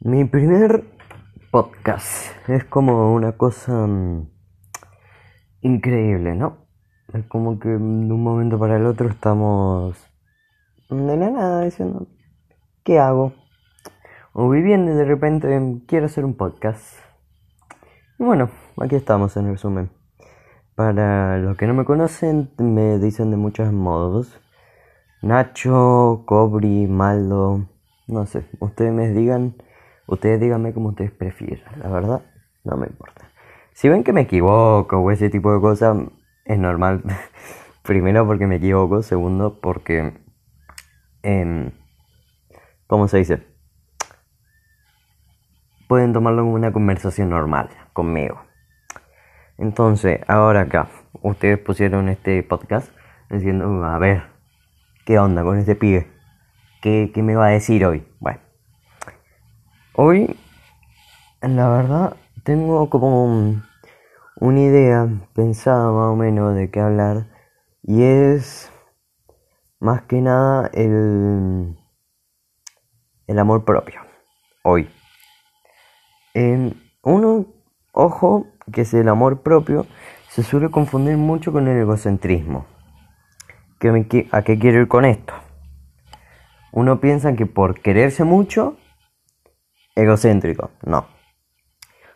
Mi primer podcast es como una cosa mm, increíble, ¿no? Es como que de un momento para el otro estamos de la nada diciendo, ¿qué hago? O viviendo y de repente quiero hacer un podcast. Y bueno, aquí estamos en resumen. Para los que no me conocen, me dicen de muchos modos. Nacho, Cobri, Maldo, no sé, ustedes me digan Ustedes díganme como ustedes prefieran, la verdad, no me importa. Si ven que me equivoco o ese tipo de cosas, es normal. Primero porque me equivoco, segundo porque... Eh, ¿Cómo se dice? Pueden tomarlo como una conversación normal conmigo. Entonces, ahora acá, ustedes pusieron este podcast diciendo, a ver, ¿qué onda con este pibe? ¿Qué, qué me va a decir hoy? Bueno. Hoy, la verdad, tengo como una idea pensada más o menos de qué hablar y es más que nada el, el amor propio. Hoy. uno, ojo, que es el amor propio, se suele confundir mucho con el egocentrismo. ¿A qué quiero ir con esto? Uno piensa que por quererse mucho egocéntrico. No.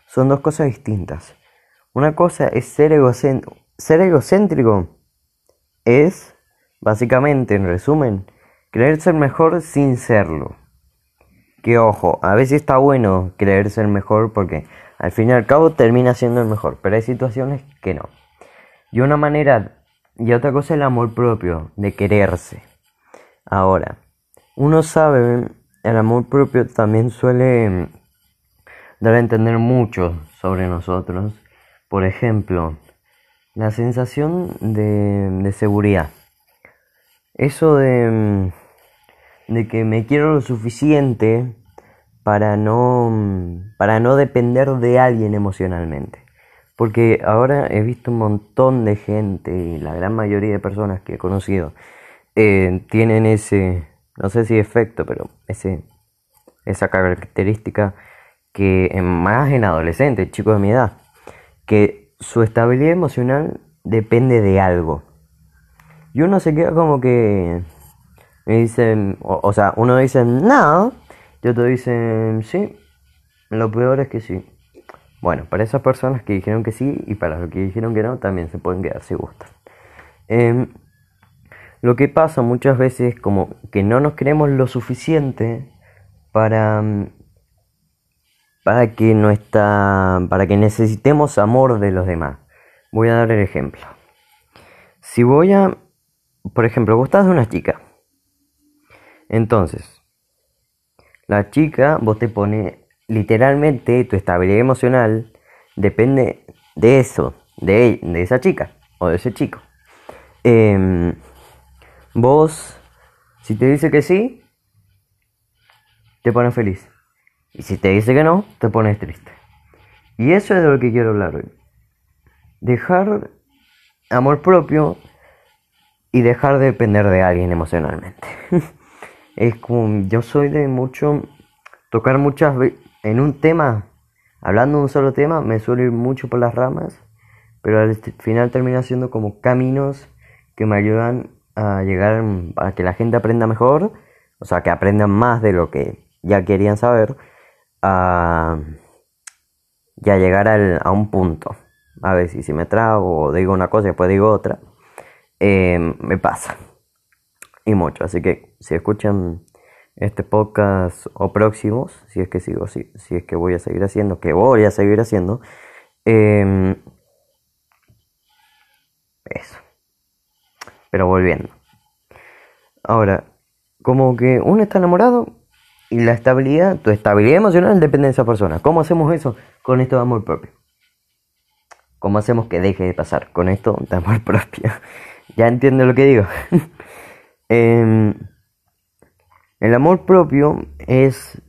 Son dos cosas distintas. Una cosa es ser egocéntrico. Ser egocéntrico es, básicamente, en resumen, creer ser mejor sin serlo. Que ojo, a veces está bueno creer ser mejor porque al fin y al cabo termina siendo el mejor, pero hay situaciones que no. Y una manera, y otra cosa es el amor propio, de quererse. Ahora, uno sabe el amor propio también suele mm, dar a entender mucho sobre nosotros. Por ejemplo, la sensación de, seguridad. Eso de, mm, de que me quiero lo suficiente para no, mm, para no depender de alguien emocionalmente. Porque ahora he visto un montón de gente y la gran mayoría de personas que he conocido eh, tienen ese, no sé si efecto, pero ese, esa característica que más en adolescentes, chicos de mi edad, que su estabilidad emocional depende de algo. Y uno se queda como que me dicen, o, sea, uno dice no, y otro dicen sí, lo peor es que sí. Bueno, para esas personas que dijeron que sí y para los que dijeron que no, también se pueden quedar si gustan. Em, lo que pasa muchas veces es como que no nos creemos lo suficiente para, mm, para que nuestra, para que necesitemos amor de los demás. Voy a dar el ejemplo. Si voy a, por ejemplo, gustas de una chica. Entonces, la chica, vos te pone literalmente tu estabilidad emocional depende de eso, de, de esa chica o de ese chico. Em, Vos, si te dice que sí, te pones feliz. Y si te dice que no, te pones triste. Y eso es de lo que quiero hablar hoy. Dejar amor propio y dejar de depender de alguien emocionalmente. es como yo soy de mucho tocar muchas veces en un tema, hablando de un solo tema, me suelo ir mucho por las ramas, pero al final termina siendo como caminos que me ayudan a llegar a que la gente aprenda mejor, o sea, que aprendan más de lo que ya querían saber, a, ya llegar a un punto. A ver si, si me trago o digo una cosa y después digo otra, eh, me pasa. Y mucho, así que si escuchan este podcast o próximos, si es que sigo, si, si es que voy a seguir haciendo, que voy a seguir haciendo, eh, eso. Pero volviendo. Ahora, como que uno está enamorado y la estabilidad, tu estabilidad emocional depende de esa persona. ¿Cómo hacemos eso? Con esto de amor propio. ¿Cómo hacemos que deje de pasar con esto de amor propio? ya entiendo lo que digo. Em, el amor propio es,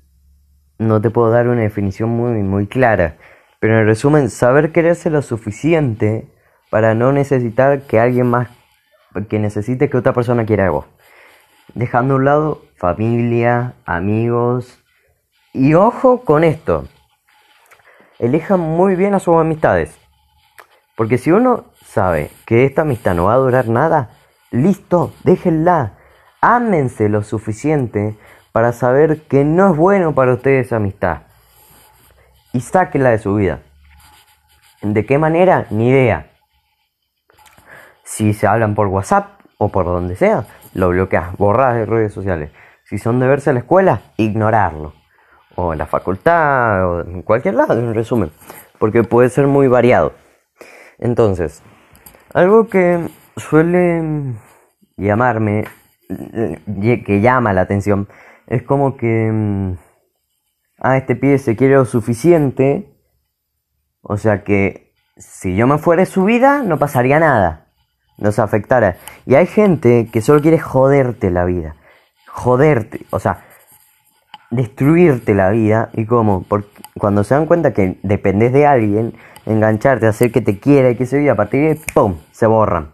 no te puedo dar una definición muy, muy clara, pero en resumen, saber quererse lo suficiente para no necesitar que alguien más que necesite que otra persona quiera a vos. Dejando a un lado familia, amigos, Y ojo con esto. Elijan muy bien a sus amistades. Porque si uno sabe que esta amistad no va a durar nada, listo, déjenla. Ámense lo suficiente para saber que no es bueno para ustedes esa amistad. Y sáquenla de su vida. ¿De qué manera? Ni idea. Si se hablan por WhatsApp o por donde sea, lo bloqueas, borras de redes sociales. Si son de verse a la escuela, ignorarlo. O en la facultad, o en cualquier lado, en resumen. Porque puede ser muy variado. Entonces, algo que suele llamarme, que llama la atención, es como que, mm, ah, este pie se quiere lo suficiente, o sea que si yo me fuera de su vida no pasaría nada, no se afectara. Y hay gente que solo quiere joderte la vida, joderte, o sea, destruirte la vida y como, porque cuando se dan cuenta que dependes de alguien, engancharte, hacer que te quiera y que se viva, a partir de ahí, ¡pum!, se borran.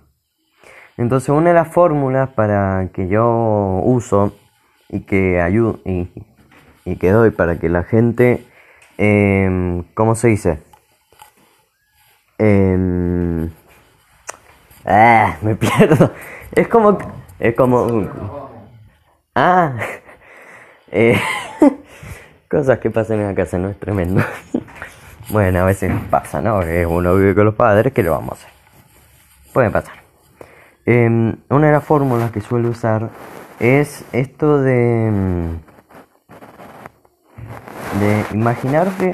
Entonces una de las fórmulas para que yo uso y que ayudo y, que doy para que la gente, eh, ¿cómo se dice? Eh, ah, me pierdo. Es como, es como, ah, eh, cosas que pasan en la casa, ¿no? Es tremendo. Bueno, a veces pasa, ¿no? Que uno vive con los padres, ¿qué lo vamos a hacer? Puede pasar. Em, una de las fórmulas que suelo usar es esto de, mm, de imaginarte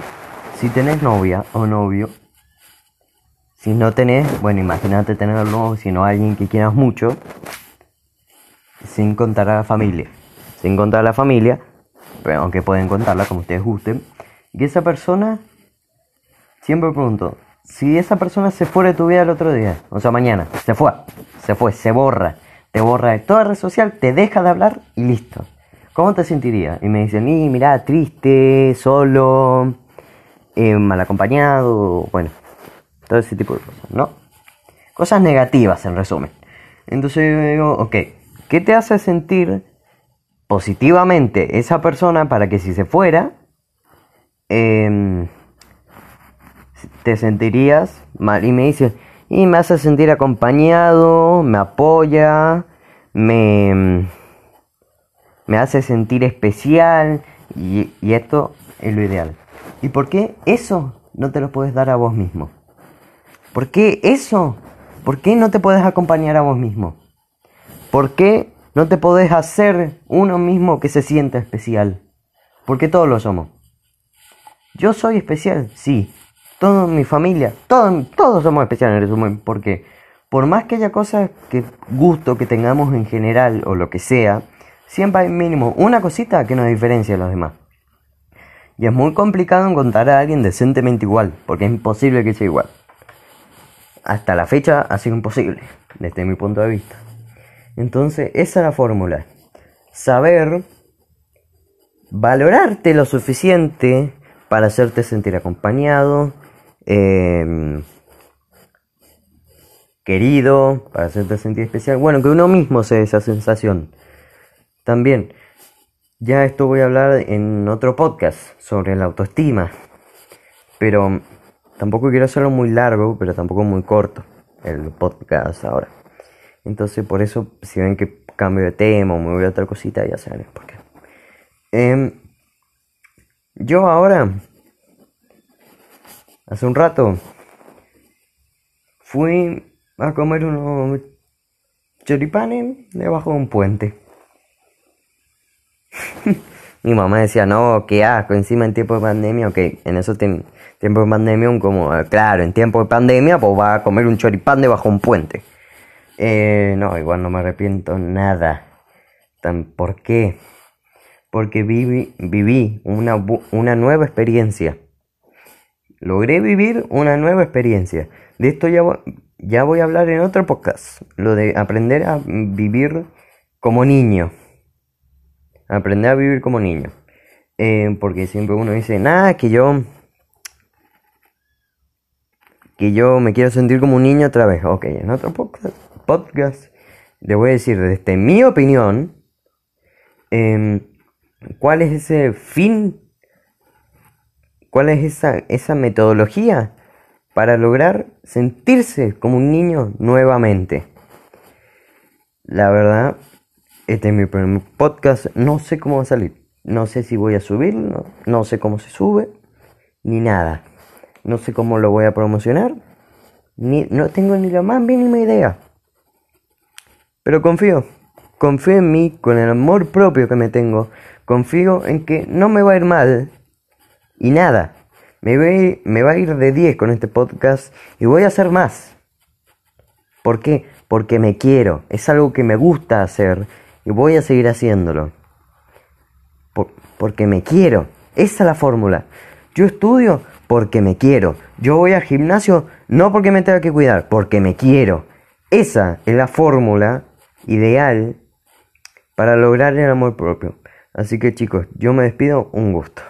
si tenés novia o novio. Si no tenés, bueno, imagínate tenerlo, si no alguien que quieras mucho, sin contar a la familia. Sin contar a la familia, pero aunque pueden contarla como ustedes gusten. Y esa persona Siempre pregunto, si esa persona se fuera de tu vida el otro día, o sea, mañana, se fue, se fue, se borra, te borra de toda red social, te deja de hablar y listo. ¿Cómo te sentirías? Y me dicen, y mira, triste, solo, eh, mal acompañado, bueno, todo ese tipo de cosas, ¿no? Cosas negativas en resumen. Entonces yo digo, ok, ¿qué te hace sentir positivamente esa persona para que si se fuera, eh, te sentirías mal. Y me dice, y me hace sentir acompañado, me apoya, me, me hace sentir especial y esto es lo ideal. ¿Y por qué eso no te lo puedes dar a vos mismo? ¿Por qué eso? ¿Por qué no te puedes acompañar a vos mismo? ¿Por qué no te podés hacer uno mismo que se sienta especial? Porque todos lo somos. Yo soy especial, sí, toda mi familia, todos, todos somos especiales en resumen, porque por más que haya cosas que gusto que tengamos en general o lo que sea, siempre hay mínimo una cosita que nos diferencia de los demás. Y es muy complicado encontrar a alguien decentemente igual, porque es imposible que sea igual. Hasta la fecha ha sido imposible, desde mi punto de vista. Entonces, esa es la fórmula. Saber valorarte lo suficiente para hacerte sentir acompañado, Em, querido, para hacerte sentir especial. Bueno, que uno mismo se dé esa sensación. También, ya esto voy a hablar en otro podcast sobre la autoestima. Pero tampoco quiero hacerlo muy largo, pero tampoco muy corto el podcast ahora. Entonces, por eso, si ven que cambio de tema o me voy a otra cosita, ya saben por qué. Em, yo ahora Hace un rato fui a comer unos choripanes debajo de un puente. Mi mamá decía, no, qué asco, encima en tiempo de pandemia, ok, en esos tiempos de pandemia, como, claro, en tiempo de pandemia, pues va a comer un choripán debajo de un puente. Eh, no, igual no me arrepiento nada. ¿Por qué? Porque viví, viví una, una nueva experiencia logré vivir una nueva experiencia. De esto ya, ya voy a hablar en otro podcast. Lo de aprender a vivir como niño. Aprender a vivir como niño. Eh, porque siempre uno dice, nada, que yo... Que yo me quiero sentir como un niño otra vez. Ok, en otro podcast, le voy a decir desde mi opinión em, cuál es ese fin cuál es esa, esa metodología para lograr sentirse como un niño nuevamente. La verdad, este es mi primer podcast, no sé cómo va a salir, no sé si voy a subirlo, no sé cómo se sube, ni nada. No sé cómo lo voy a promocionar, ni, no tengo ni la más mínima idea. Pero confío, confío en mí con el amor propio que me tengo, confío en que no me va a ir mal y nada. Me, me va a ir de 10 con este podcast y voy a hacer más. ¿Por qué? Porque me quiero. Es algo que me gusta hacer y voy a seguir haciéndolo. porque me quiero. Esa es la fórmula. Yo estudio porque me quiero. Yo voy al gimnasio no porque me tenga que cuidar, porque me quiero. Esa es la fórmula ideal para lograr el amor propio. Así que chicos, yo me despido, un gusto.